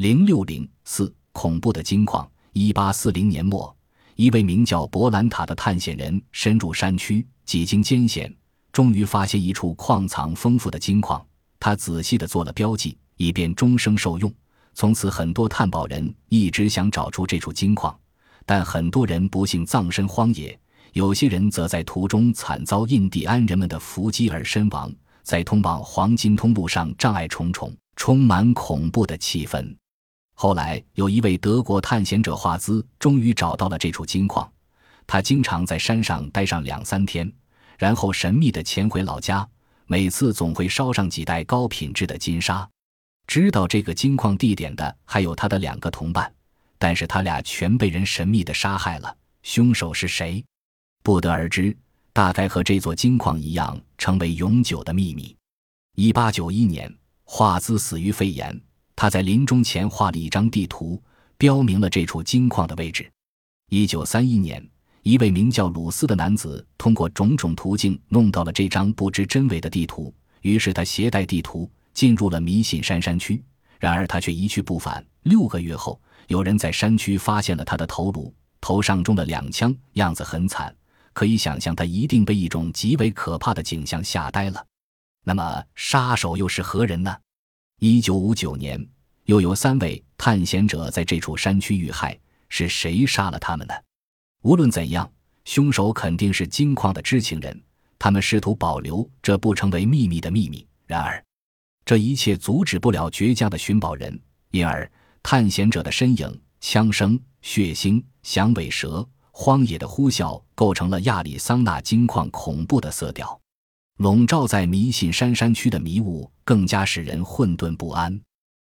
零六零四恐怖的金矿。一八四零年末，一位名叫伯兰塔的探险人深入山区，几经艰险，终于发现一处矿藏丰富的金矿。他仔细地做了标记，以便终生受用。从此，很多探宝人一直想找出这处金矿，但很多人不幸葬身荒野，有些人则在途中惨遭印第安人们的伏击而身亡。在通往黄金通路上，障碍重重，充满恐怖的气氛。后来，有一位德国探险者华兹终于找到了这处金矿。他经常在山上待上两三天，然后神秘地潜回老家，每次总会捎上几袋高品质的金沙。知道这个金矿地点的还有他的两个同伴，但是他俩全被人神秘地杀害了。凶手是谁，不得而知。大概和这座金矿一样，成为永久的秘密。一八九一年，华兹死于肺炎。他在临终前画了一张地图，标明了这处金矿的位置。一九三一年，一位名叫鲁斯的男子通过种种途径弄到了这张不知真伪的地图，于是他携带地图进入了迷信山山区。然而他却一去不返。六个月后，有人在山区发现了他的头颅，头上中了两枪，样子很惨。可以想象，他一定被一种极为可怕的景象吓呆了。那么，杀手又是何人呢？一九五九年，又有三位探险者在这处山区遇害，是谁杀了他们呢？无论怎样，凶手肯定是金矿的知情人。他们试图保留这不成为秘密的秘密，然而，这一切阻止不了倔强的寻宝人。因而，探险者的身影、枪声、血腥、响尾蛇、荒野的呼啸，构成了亚利桑那金矿恐怖的色调。笼罩在迷信山山区的迷雾，更加使人混沌不安。